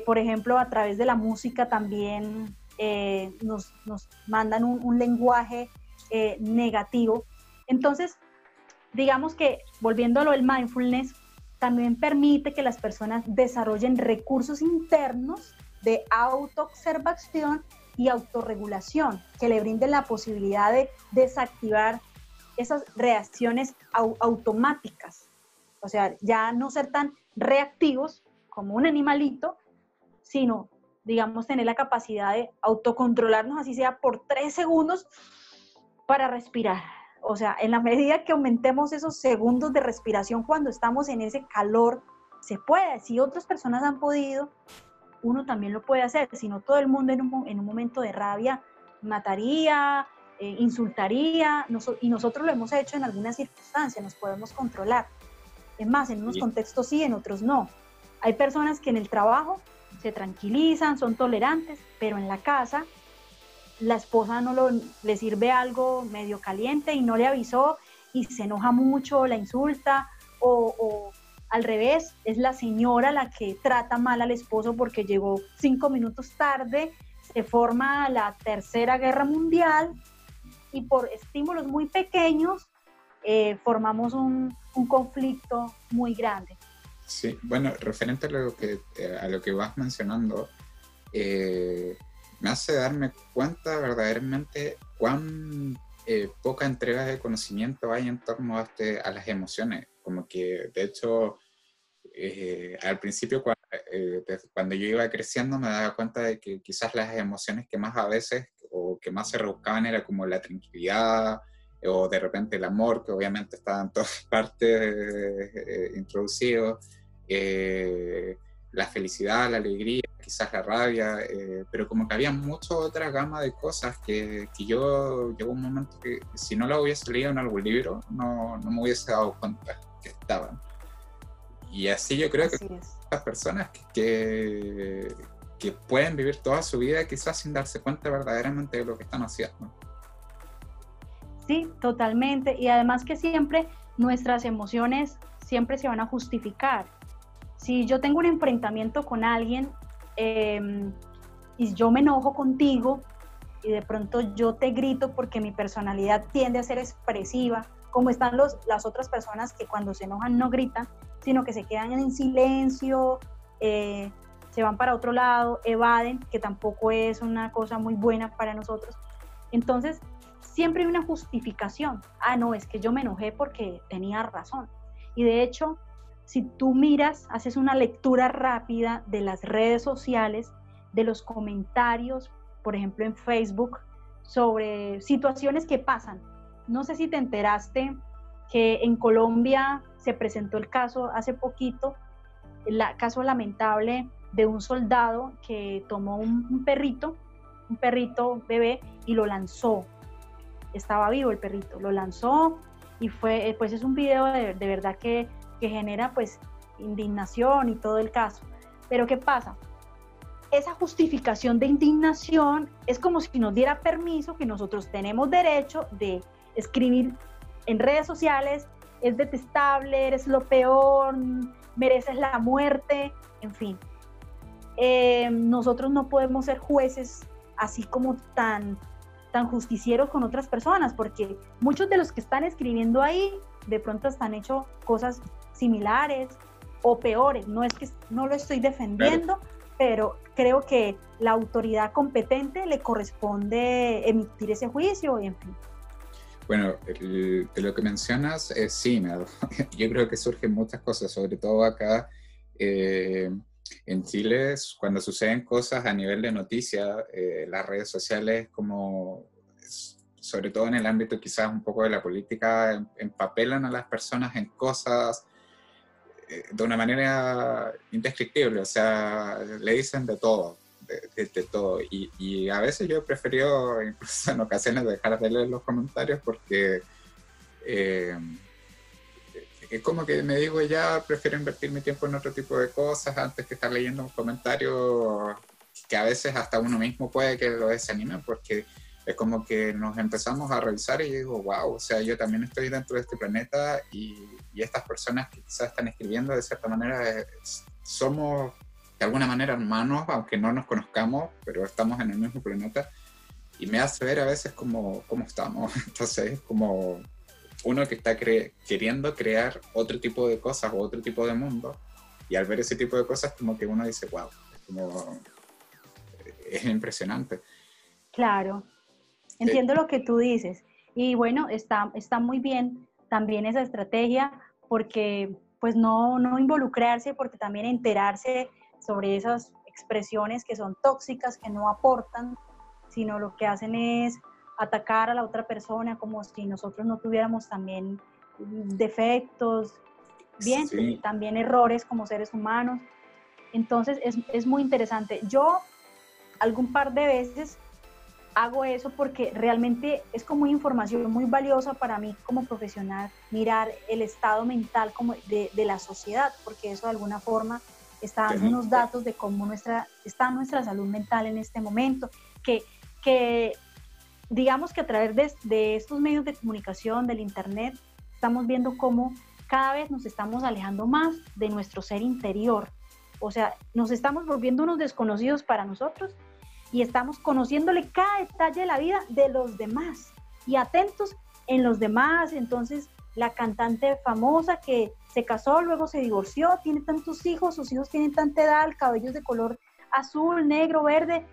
por ejemplo a través de la música también eh, nos, mandan un, lenguaje eh, negativo. Entonces, digamos que volviendo a lo del mindfulness, también permite que las personas desarrollen recursos internos de autoobservación y autorregulación, que le brinden la posibilidad de desactivar esas reacciones automáticas. O sea, ya no ser tan reactivos como un animalito, sino, digamos, tener la capacidad de autocontrolarnos, así sea por tres segundos, para respirar. O sea, en la medida que aumentemos esos segundos de respiración cuando estamos en ese calor, se puede. Si otras personas han podido, uno también lo puede hacer. Si no, todo el mundo en un, en un momento de rabia mataría, eh, insultaría, y nosotros lo hemos hecho en algunas circunstancias, nos podemos controlar. Es más, en unos contextos sí, en otros no. Hay personas que en el trabajo se tranquilizan, son tolerantes, pero en la casa la esposa no lo, le sirve algo medio caliente y no le avisó y se enoja mucho, la insulta o, al revés, es la señora la que trata mal al esposo porque llegó cinco minutos tarde, se forma la tercera guerra mundial y por estímulos muy pequeños eh, formamos un, un, conflicto muy grande. Sí, bueno, referente a lo que, a lo que vas mencionando, eh, hace darme cuenta verdaderamente cuán poca entrega de conocimiento hay en torno a, este, a las emociones. Como que, de hecho, al principio cuando, cuando, yo iba creciendo me daba cuenta de que quizás las emociones que más a veces o que más se rebuscaban era como la tranquilidad o de repente el amor, que obviamente estaba en todas <laughs> partes eh, introducido, eh, la felicidad, la alegría, quizás la rabia, eh, pero como que había mucha otra gama de cosas que, que, yo llegó un momento que si no la hubiese leído en algún libro, no, no me hubiese dado cuenta que estaban. Y así yo creo que las personas que, que pueden vivir toda su vida quizás sin darse cuenta verdaderamente de lo que están haciendo. Sí, totalmente. Y además que siempre nuestras emociones siempre se van a justificar. si yo tengo un enfrentamiento con alguien em, y yo me enojo contigo y de pronto yo te grito porque mi personalidad tiende a ser expresiva, como están los, las otras personas que cuando se enojan no gritan, sino que se quedan en silencio, eh, se van para otro lado, evaden, que tampoco es una cosa muy buena para nosotros. Entonces, siempre hay una justificación. Ah, no, es que yo me enojé porque tenía razón. Y de hecho, si tú miras, haces una lectura rápida de las redes sociales, de los comentarios, por ejemplo en Facebook, sobre situaciones que pasan. No sé si te enteraste que en Colombia se presentó el caso hace poquito, el caso lamentable de un soldado que tomó un, perrito, un perrito bebé, y lo lanzó. Estaba vivo el perrito, lo lanzó y fue, eh, pues es un video de, de verdad que que genera pues indignación y todo el caso. Pero ¿qué pasa? Esa justificación de indignación es como si nos diera permiso que nosotros tenemos derecho de escribir en redes sociales, es detestable, eres lo peor, mereces la muerte, en fin. Eh, nosotros no podemos ser jueces así como tan, tan justicieros con otras personas, porque muchos de los que están escribiendo ahí de pronto están hecho cosas similares o peores. No es que no lo estoy defendiendo, pero creo que la autoridad competente le corresponde emitir ese juicio y en fin. Bueno, de lo que mencionas, eh, sí, <laughs> yo creo que surgen muchas cosas, sobre todo acá eh, en Chile, cuando suceden cosas a nivel de noticia, eh, las redes sociales como sobre todo en el ámbito quizás un poco de la política, empapelan a las personas en cosas de una manera indescriptible, o sea, le dicen de todo, de, todo. Y, a veces yo he preferido, <laughs> incluso en ocasiones, dejar de leer los comentarios porque eh, es como que me digo ya, prefiero invertir mi tiempo en otro tipo de cosas antes que estar leyendo un comentario que a veces hasta uno mismo puede que lo desanime porque es como que nos empezamos a revisar y digo, wow, o sea, yo también estoy dentro de este planeta y, y estas personas que quizás están escribiendo de cierta manera eh, somos de alguna manera hermanos, aunque no nos conozcamos, pero estamos en el mismo planeta y me hace ver a veces cómo, cómo estamos. <laughs> Entonces es como uno que está queriendo crear otro tipo de cosas o otro tipo de mundo y al ver ese tipo de cosas como que uno dice, wow, es como... Es impresionante. Claro, Entiendo lo que tú dices. Y bueno, está, está muy bien también esa estrategia porque pues no, no involucrarse, porque también enterarse sobre esas expresiones que son tóxicas, que no aportan, sino lo que hacen es atacar a la otra persona como si nosotros no tuviéramos también defectos, bien, también errores como seres humanos. Entonces es, es muy interesante. Yo algún par de veces hago eso porque realmente es como información muy valiosa para mí como profesional mirar el estado mental como de, la sociedad, porque eso de alguna forma está dando unos datos de cómo nuestra, está nuestra salud mental en este momento, que, que digamos que a través de, de estos medios de comunicación, del Internet, estamos viendo cómo cada vez nos estamos alejando más de nuestro ser interior. O sea, nos estamos volviendo unos desconocidos para nosotros y estamos conociéndole cada detalle de la vida de los demás y atentos en los demás. Entonces, la cantante famosa que se casó, luego se divorció, tiene tantos hijos, sus hijos tienen tanta edad, cabellos de color azul, negro, verde,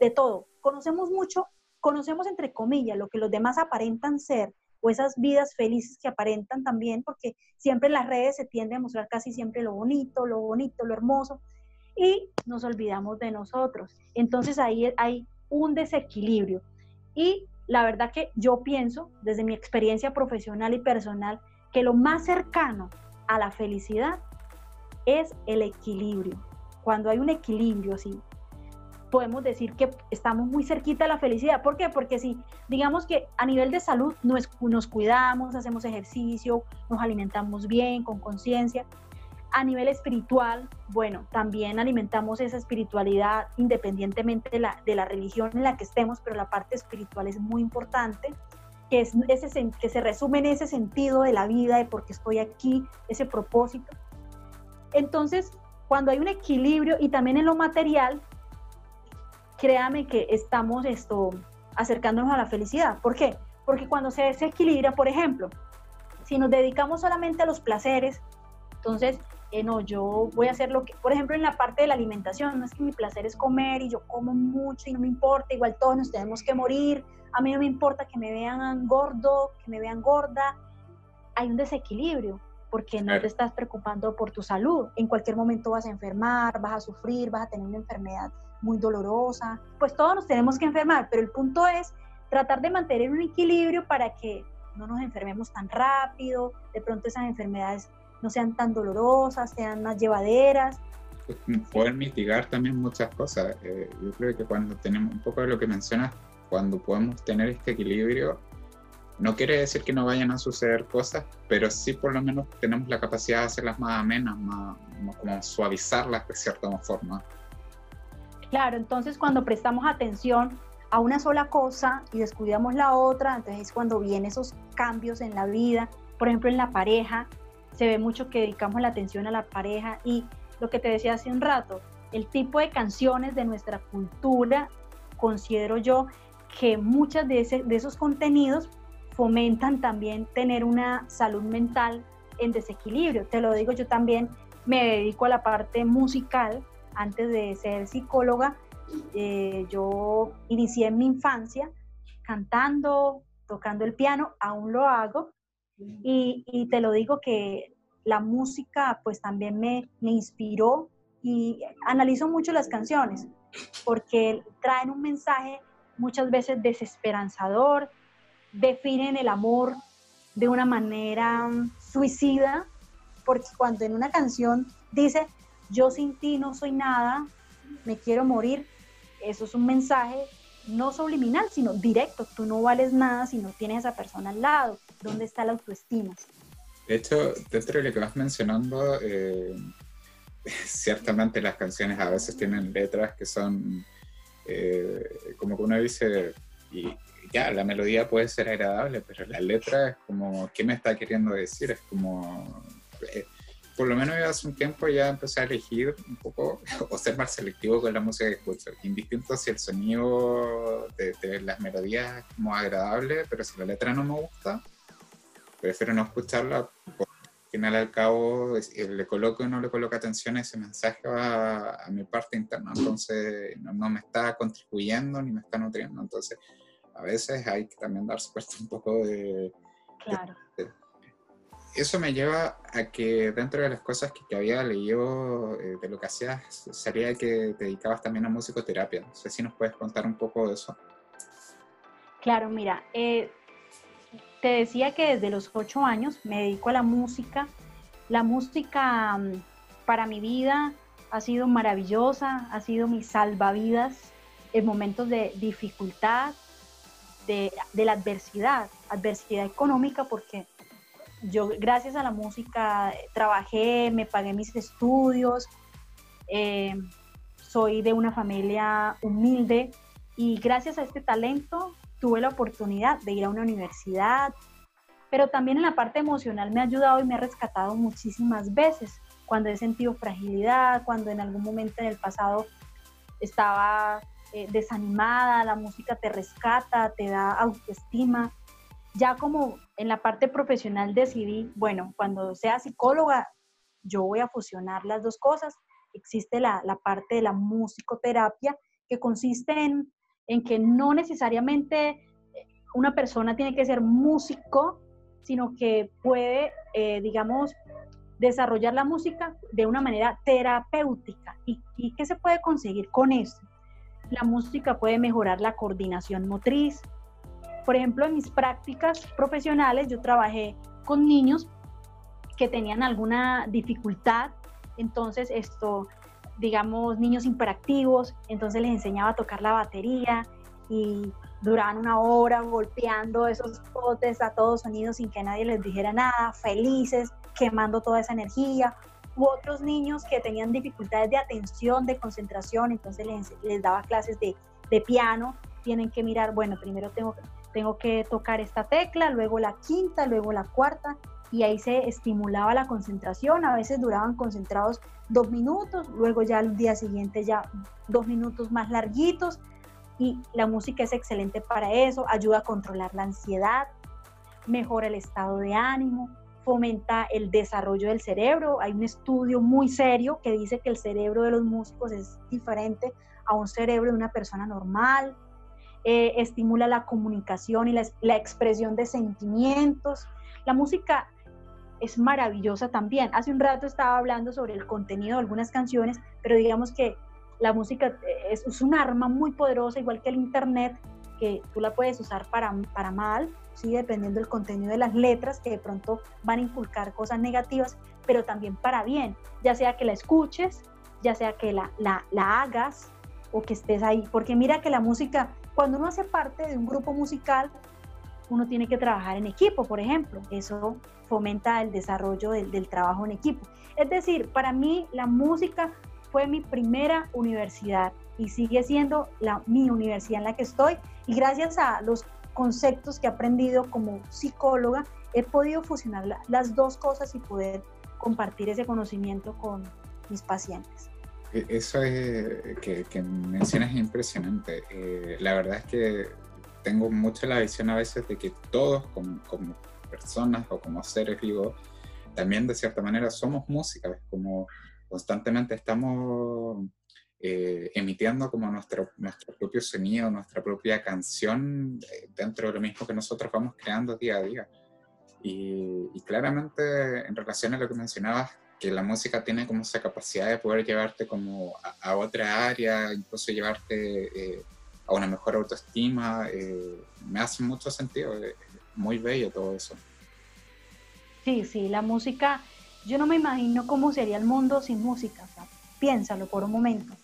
de todo. Conocemos mucho, conocemos entre comillas lo que los demás aparentan ser o esas vidas felices que aparentan también, porque siempre en las redes se tiende a mostrar casi siempre lo bonito, lo bonito, lo hermoso, y nos olvidamos de nosotros. Entonces ahí hay un desequilibrio. Y la verdad que yo pienso, desde mi experiencia profesional y personal, que lo más cercano a la felicidad es el equilibrio. Cuando hay un equilibrio así, podemos decir que estamos muy cerquita de la felicidad. ¿Por qué? Porque si digamos que a nivel de salud nos, nos cuidamos, hacemos ejercicio, nos alimentamos bien, con conciencia, a nivel espiritual, bueno, también alimentamos esa espiritualidad independientemente de la, de la religión en la que estemos, pero la parte espiritual es muy importante, que, es ese, que se resume en ese sentido de la vida, de por qué estoy aquí, ese propósito. Entonces, cuando hay un equilibrio y también en lo material, créame que estamos esto, acercándonos a la felicidad. ¿Por qué? Porque cuando se desequilibra, por ejemplo, si nos dedicamos solamente a los placeres, entonces, eh, no, yo voy a hacer lo que, por ejemplo, en la parte de la alimentación, no es que mi placer es comer y yo como mucho y no me importa, igual todos nos tenemos que morir, a mí no me importa que me vean gordo, que me vean gorda, hay un desequilibrio porque no te estás preocupando por tu salud. En cualquier momento vas a enfermar, vas a sufrir, vas a tener una enfermedad muy dolorosa. Pues todos nos tenemos que enfermar, pero el punto es tratar de mantener un equilibrio para que no nos enfermemos tan rápido, de pronto esas enfermedades no sean tan dolorosas, sean más llevaderas. Poder mitigar también muchas cosas. Eh, yo creo que cuando tenemos un poco de lo que mencionas, cuando podemos tener este equilibrio, no quiere decir que no vayan a suceder cosas, pero sí por lo menos tenemos la capacidad de hacerlas más amenas, más, como suavizarlas de cierta forma. Claro, entonces cuando prestamos atención a una sola cosa y descuidamos la otra, entonces es cuando vienen esos cambios en la vida, por ejemplo en la pareja, se ve mucho que dedicamos la atención a la pareja y lo que te decía hace un rato, el tipo de canciones de nuestra cultura, considero yo que muchas de, de esos contenidos fomentan también tener una salud mental en desequilibrio. Te lo digo, yo también me dedico a la parte musical antes de ser psicóloga, eh, yo inicié en mi infancia cantando, tocando el piano, aún lo hago, y, te lo digo que la música pues también me, me inspiró y analizo mucho las canciones porque traen un mensaje muchas veces desesperanzador, definen el amor de una manera suicida, porque cuando en una canción dice, yo sin ti no soy nada, me quiero morir, eso es un mensaje no subliminal, sino directo. Tú no vales nada si no tienes a esa persona al lado. ¿Dónde está la autoestima? De hecho, dentro de lo que vas mencionando, eh, <laughs> ciertamente las canciones a veces tienen letras que son, eh, como que uno dice, y ya, la melodía puede ser agradable, pero la letra es como, ¿qué me está queriendo decir? Es como... Eh, por lo menos hace un tiempo ya empecé a elegir un poco <laughs> o ser más selectivo con la música que escucho. Indistinto si el sonido de, las melodías es como agradable, pero si la letra no me gusta, prefiero no escucharla. Porque al final al cabo le coloco o no le coloco atención a ese mensaje va a, mi parte interna. Entonces no, me está contribuyendo ni me está nutriendo. Entonces a veces hay que también darse cuenta un poco de... Claro eso me lleva a que dentro de las cosas que, había leído eh, de lo que hacías, sería que te dedicabas también a musicoterapia. No sé si nos puedes contar un poco de eso. Claro, mira, eh, te decía que desde los ocho años me dedico a la música. La música mm, para mi vida ha sido maravillosa, ha sido mi salvavidas en momentos de dificultad, de, de la adversidad, adversidad económica, porque yo gracias a la música trabajé, me pagué mis estudios, eh, soy de una familia humilde y gracias a este talento tuve la oportunidad de ir a una universidad, pero también en la parte emocional me ha ayudado y me ha rescatado muchísimas veces cuando he sentido fragilidad, cuando en algún momento en el pasado estaba eh, desanimada, la música te rescata, te da autoestima ya como en la parte profesional decidí, bueno, cuando sea psicóloga, yo voy a fusionar las dos cosas. Existe la, parte de la musicoterapia que consiste en, que no necesariamente una persona tiene que ser músico, sino que puede, eh, digamos, desarrollar la música de una manera terapéutica. ¿Y, ¿Y qué se puede conseguir con esto? La música puede mejorar la coordinación motriz, por ejemplo, en mis prácticas profesionales yo trabajé con niños que tenían alguna dificultad, entonces esto, digamos, niños hiperactivos, entonces les enseñaba a tocar la batería y duraban una hora golpeando esos potes a todos sonidos sin que nadie les dijera nada, felices, quemando toda esa energía. U otros niños que tenían dificultades de atención, de concentración, entonces les, les daba clases de, de piano, tienen que mirar, bueno, primero tengo que tengo que tocar esta tecla, luego la quinta, luego la cuarta, y ahí se estimulaba la concentración, a veces duraban concentrados dos minutos, luego ya al día siguiente ya dos minutos más larguitos y la música es excelente para eso, ayuda a controlar la ansiedad, mejora el estado de ánimo, fomenta el desarrollo del cerebro. Hay un estudio muy serio que dice que el cerebro de los músicos es diferente a un cerebro de una persona normal. Eh, estimula la comunicación y la, expresión de sentimientos. La música es maravillosa también. Hace un rato estaba hablando sobre el contenido de algunas canciones, pero digamos que la música eh, es, es un arma muy poderosa, igual que el Internet, que tú la puedes usar para, para mal, ¿sí? dependiendo del contenido de las letras, que de pronto van a inculcar cosas negativas, pero también para bien, ya sea que la escuches, ya sea que la, la, la hagas o que estés ahí. Porque mira que la música, cuando uno hace parte de un grupo musical, uno tiene que trabajar en equipo, por ejemplo. Eso fomenta el desarrollo del, trabajo en equipo. Es decir, para mí la música fue mi primera universidad y sigue siendo la, mi universidad en la que estoy. Y gracias a los conceptos que he aprendido como psicóloga, he podido fusionar la, las dos cosas y poder compartir ese conocimiento con mis pacientes. E, eso es que, que mencionas es impresionante. Eh, la verdad es que tengo mucho la visión a veces de que todos como, como personas o como seres vivos, también de cierta manera somos música, como constantemente estamos eh, emitiendo como nuestro, nuestro propio sonido, nuestra propia canción eh, dentro de lo mismo que nosotros vamos creando día a día. Y, y, claramente en relación a lo que mencionabas, que la música tiene como esa capacidad de poder llevarte como a, a otra área, incluso llevarte eh, a una mejor autoestima, eh, me hace mucho sentido, es muy bello todo eso. Sí, sí, la música, yo no me imagino cómo sería el mundo sin música, o sea, piénsalo por un momento,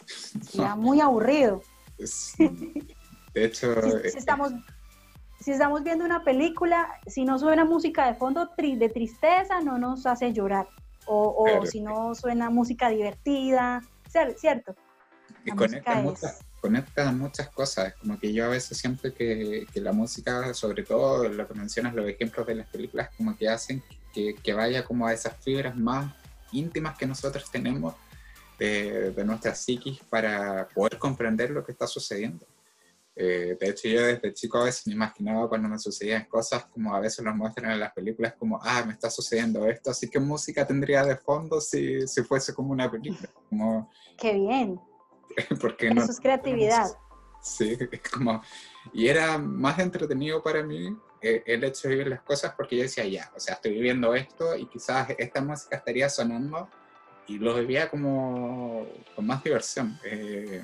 sería <laughs> muy aburrido. <laughs> De hecho... si, si, eh, estamos, si estamos viendo una película, si no suena música de fondo de tristeza, no nos hace llorar, o, o claro. si no suena música divertida, ¿cierto? Y conecta, muchas, conecta muchas cosas, como que yo a veces siento que, que, la música, sobre todo lo que mencionas, los ejemplos de las películas, como que hacen que, que vaya como a esas fibras más íntimas que nosotros tenemos de, de nuestra psiquis para poder comprender lo que está sucediendo. Eh, de hecho, yo desde chico a veces me imaginaba cuando me sucedían cosas como a veces nos muestran en las películas, como, ah, me está sucediendo esto, así que música tendría de fondo si, si fuese como una película. Como, ¡Qué bien! <laughs> porque Eso no, es creatividad. Sí, es como, y era más entretenido para mí eh, el hecho de vivir las cosas porque yo decía, ya, o sea, estoy viviendo esto y quizás esta música estaría sonando y lo vivía como con más diversión. Eh,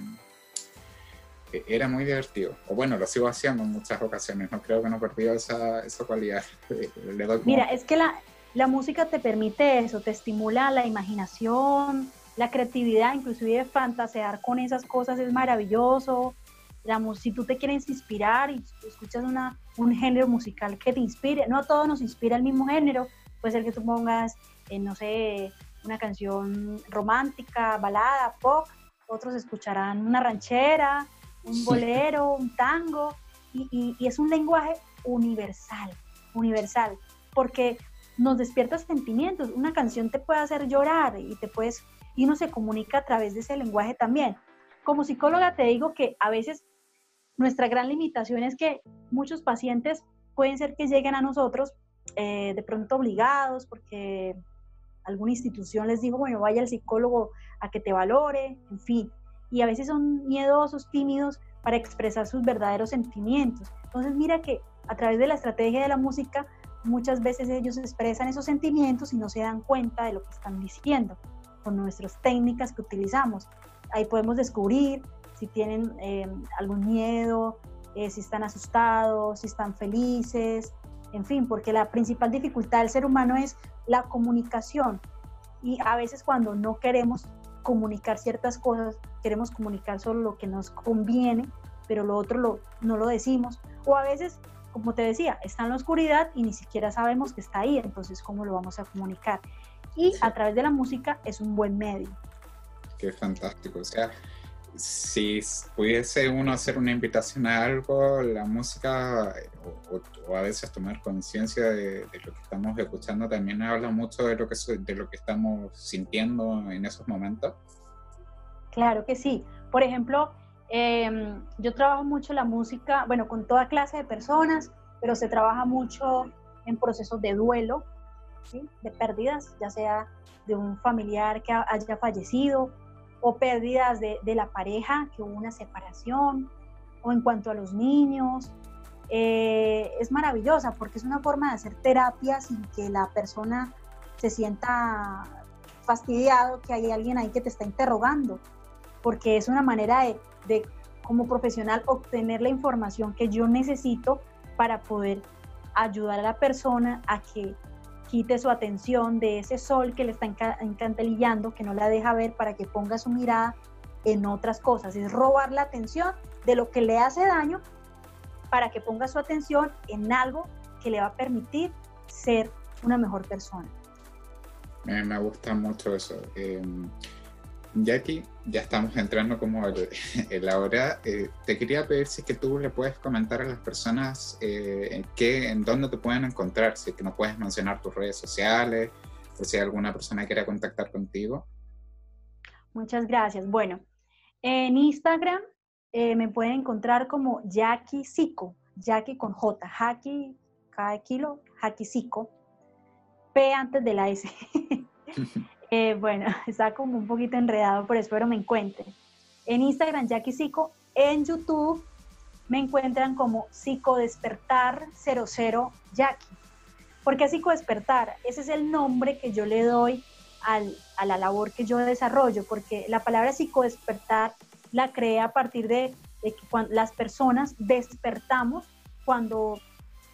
era muy divertido. O bueno, lo sigo haciendo en muchas ocasiones, no creo que no he perdido esa, esa cualidad. <laughs> Mira, es que la, la música te permite eso, te estimula la imaginación, la creatividad, inclusive fantasear con esas cosas es maravilloso. Digamos, si tú te quieres inspirar y escuchas una, un género musical que te inspire, no a todos nos inspira el mismo género, puede ser que tú pongas, eh, no sé, una canción romántica, balada, pop, otros escucharán una ranchera, un bolero, un tango, y, y, y es un lenguaje universal, universal, porque nos despierta sentimientos. Una canción te puede hacer llorar y te puedes y uno se comunica a través de ese lenguaje también. Como psicóloga te digo que a veces nuestra gran limitación es que muchos pacientes pueden ser que lleguen a nosotros eh, de pronto obligados porque alguna institución les dijo, bueno, vaya al psicólogo a que te valore, en fin. Y a veces son miedosos, tímidos para expresar sus verdaderos sentimientos. Entonces mira que a través de la estrategia de la música, muchas veces ellos expresan esos sentimientos y no se dan cuenta de lo que están diciendo con nuestras técnicas que utilizamos. Ahí podemos descubrir si tienen eh, algún miedo, eh, si están asustados, si están felices, en fin, porque la principal dificultad del ser humano es la comunicación. Y a veces cuando no queremos comunicar ciertas cosas, queremos comunicar solo lo que nos conviene, pero lo otro lo, no lo decimos. O a veces, como te decía, está en la oscuridad y ni siquiera sabemos que está ahí, entonces ¿cómo lo vamos a comunicar? y a través de la música es un buen medio. Qué fantástico. O sea, si pudiese uno hacer una invitación a algo, la música o, a veces tomar conciencia de, lo que estamos escuchando también habla mucho de lo que, de lo que estamos sintiendo en esos momentos. Claro que sí. Por ejemplo, em, yo trabajo mucho la música, bueno, con toda clase de personas, pero se trabaja mucho en procesos de duelo, de pérdidas, ya sea de un familiar que haya fallecido o pérdidas de, la pareja, que hubo una separación, o en cuanto a los niños. Eh, es maravillosa porque es una forma de hacer terapia sin que la persona se sienta fastidiado que hay alguien ahí que te está interrogando, porque es una manera de, de como profesional obtener la información que yo necesito para poder ayudar a la persona a que quite su atención de ese sol que le está encantelillando, que no la deja ver para que ponga su mirada en otras cosas. Es robar la atención de lo que le hace daño para que ponga su atención en algo que le va a permitir ser una mejor persona. Me, gusta mucho eso. Eh, Jackie, ya estamos entrando como <laughs> en la hora. Eh, te quería pedir si que tú le puedes comentar a las personas eh, en, qué, en dónde te pueden encontrar, si que no puedes mencionar tus redes sociales o si alguna persona quiera contactar contigo. Muchas gracias. Bueno, en Instagram eh, me pueden encontrar como Jackie Sico, Jackie con J, Jackie, cada kilo, Jackie Sico, P antes de la S. <laughs> <laughs> Eh, bueno, <laughs> está como un poquito enredado, pero espero me encuentren. En Instagram, Jackie Psico. En YouTube me encuentran como Psicodespertar 00 Jackie. ¿Por qué Psicodespertar? Ese es el nombre que yo le doy a la labor que yo desarrollo, porque la palabra psicodespertar la creé a partir de, de que cuando las personas despertamos cuando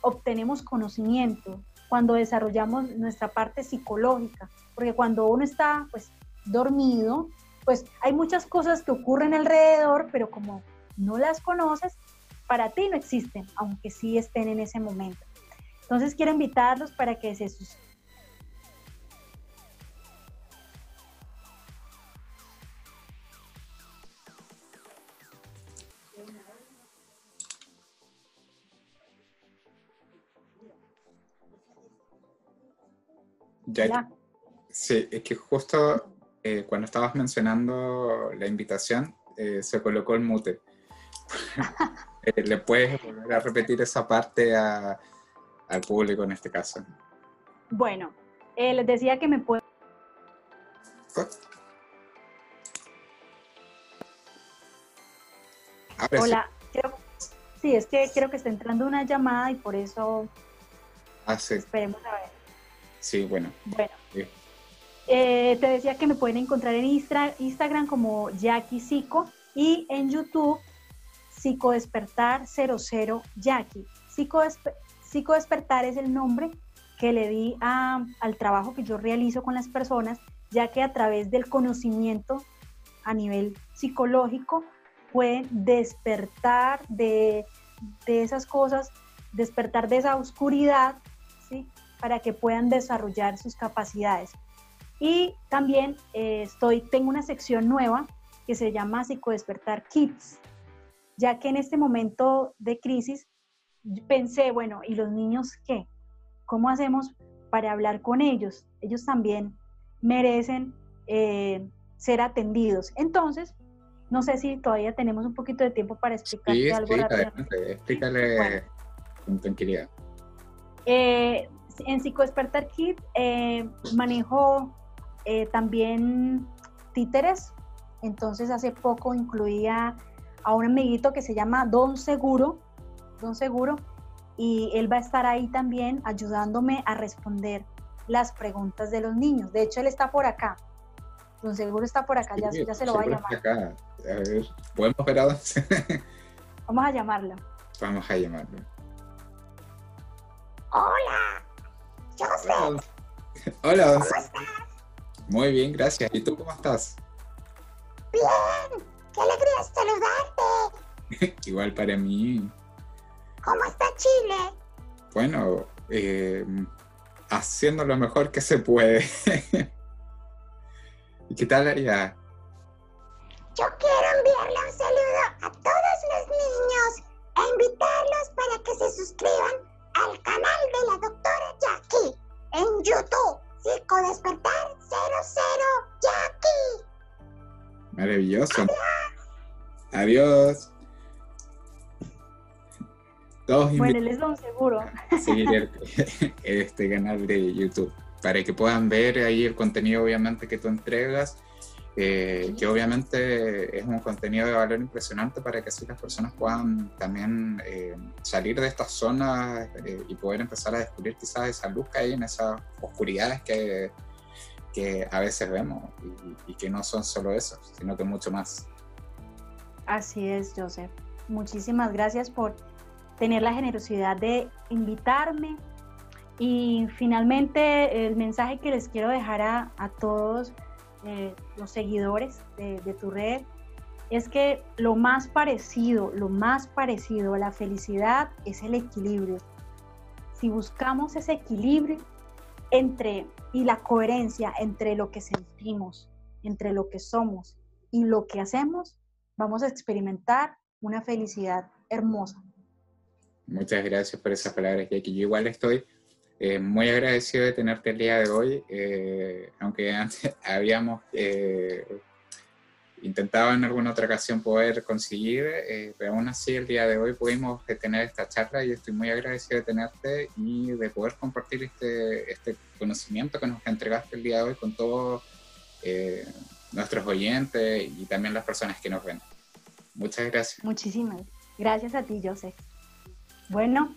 obtenemos conocimiento, cuando desarrollamos nuestra parte psicológica, porque cuando uno está pues dormido, pues hay muchas cosas que ocurren alrededor, pero como no las conoces, para ti no existen, aunque sí estén en ese momento. Entonces quiero invitarlos para que se Ya, sí, es que justo eh, cuando estabas mencionando la invitación, eh, se colocó el mute. <laughs> Eh, ¿Le puedes volver a repetir esa parte al público en este caso? Bueno, les decía que me puede... Hola, sí. es que creo que está entrando una llamada y por eso... Ah, sí. Esperemos a ver. Sí, bueno. Bueno. Eh, te decía que me pueden encontrar en Instagram como Jackie Psico y en YouTube Psicodespertar 00 Jackie. Psicodespertar es el nombre que le di al trabajo que yo realizo con las personas, ya que a través del conocimiento a nivel psicológico pueden despertar de, de esas cosas, despertar de esa oscuridad, ¿sí? Para que puedan desarrollar sus capacidades. Y también eh, estoy, tengo una sección nueva que se llama Psicodespertar Kids, ya que en este momento de crisis pensé, bueno, ¿y los niños qué? ¿Cómo hacemos para hablar con ellos? Ellos también merecen eh, ser atendidos. Entonces, no sé si todavía tenemos un poquito de tiempo para explicarte algo rápidamente. Explícale con tranquilidad. Eh, en Psicodespertar Kit eh, manejo eh, también títeres. Entonces hace poco incluía a un amiguito que se llama Don Seguro, Don Seguro, y él va a estar ahí también ayudándome a responder las preguntas de los niños. De hecho, él está por acá. Don Seguro está por acá, ya, se lo va a llamar. Acá. A ver, ¿podemos ver a Vamos a llamarlo. Vamos a llamarlo. Hola. Hola. <laughs> Hola. ¿Cómo estás? Muy bien, gracias. ¿Y tú cómo estás? Bien. Qué alegría saludarte. <laughs> Igual para mí. ¿Cómo está Chile? Bueno, eh, haciendo lo mejor que se puede. <laughs> ¿Y qué tal allá? yo quiero enviarle un saludo a todos los niños e invitarlos para que se suscriban al canal de la doctora Jackie en YouTube. Circo Despertar 00 Jackie. Maravilloso. Adiós. Todos bueno, les doy un seguro. Seguir este canal de YouTube para que puedan ver ahí el contenido obviamente que tú entregas eh, que obviamente es un contenido de valor impresionante para que así las personas puedan también eh, salir de estas zonas eh, y poder empezar a descubrir quizás esa luz que hay en esas oscuridades que, que a veces vemos y, y, que no son solo eso, sino que mucho más. Así es, Joseph. Muchísimas gracias por tener la generosidad de invitarme. Y finalmente el mensaje que les quiero dejar a, a todos eh, los seguidores de, tu red, es que lo más parecido, lo más parecido a la felicidad es el equilibrio. Si buscamos ese equilibrio entre y la coherencia entre lo que sentimos, entre lo que somos y lo que hacemos, vamos a experimentar una felicidad hermosa. Muchas gracias por esas palabras, Jackie. Yo igual estoy eh, muy agradecido de tenerte el día de hoy, eh, aunque antes <laughs> habíamos eh, intentado en alguna otra ocasión poder conseguir, pero aún así el día de hoy pudimos tener esta charla y estoy muy agradecido de tenerte y de poder compartir este, este conocimiento que nos entregaste el día de hoy con todos nuestros oyentes y también las personas que nos ven. Muchas gracias. Muchísimas gracias a ti, Joseph. Bueno,